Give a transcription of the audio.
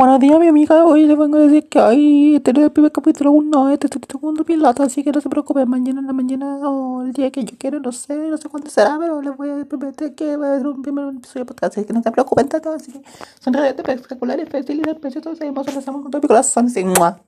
Buenos días, mi amiga. Hoy les vengo a decir que hoy este es el primer capítulo aún, no, este es el segundo piloto, así que no se preocupen. Mañana en la mañana o el día que yo quiera, no sé, no sé cuándo será, pero les voy a prometer que va a haber un primer episodio de podcast, así que no se preocupen tanto. Así que son realmente espectaculares, felices, preciosos, hermosos, los amo con todo mi corazón. Así, ¡mua!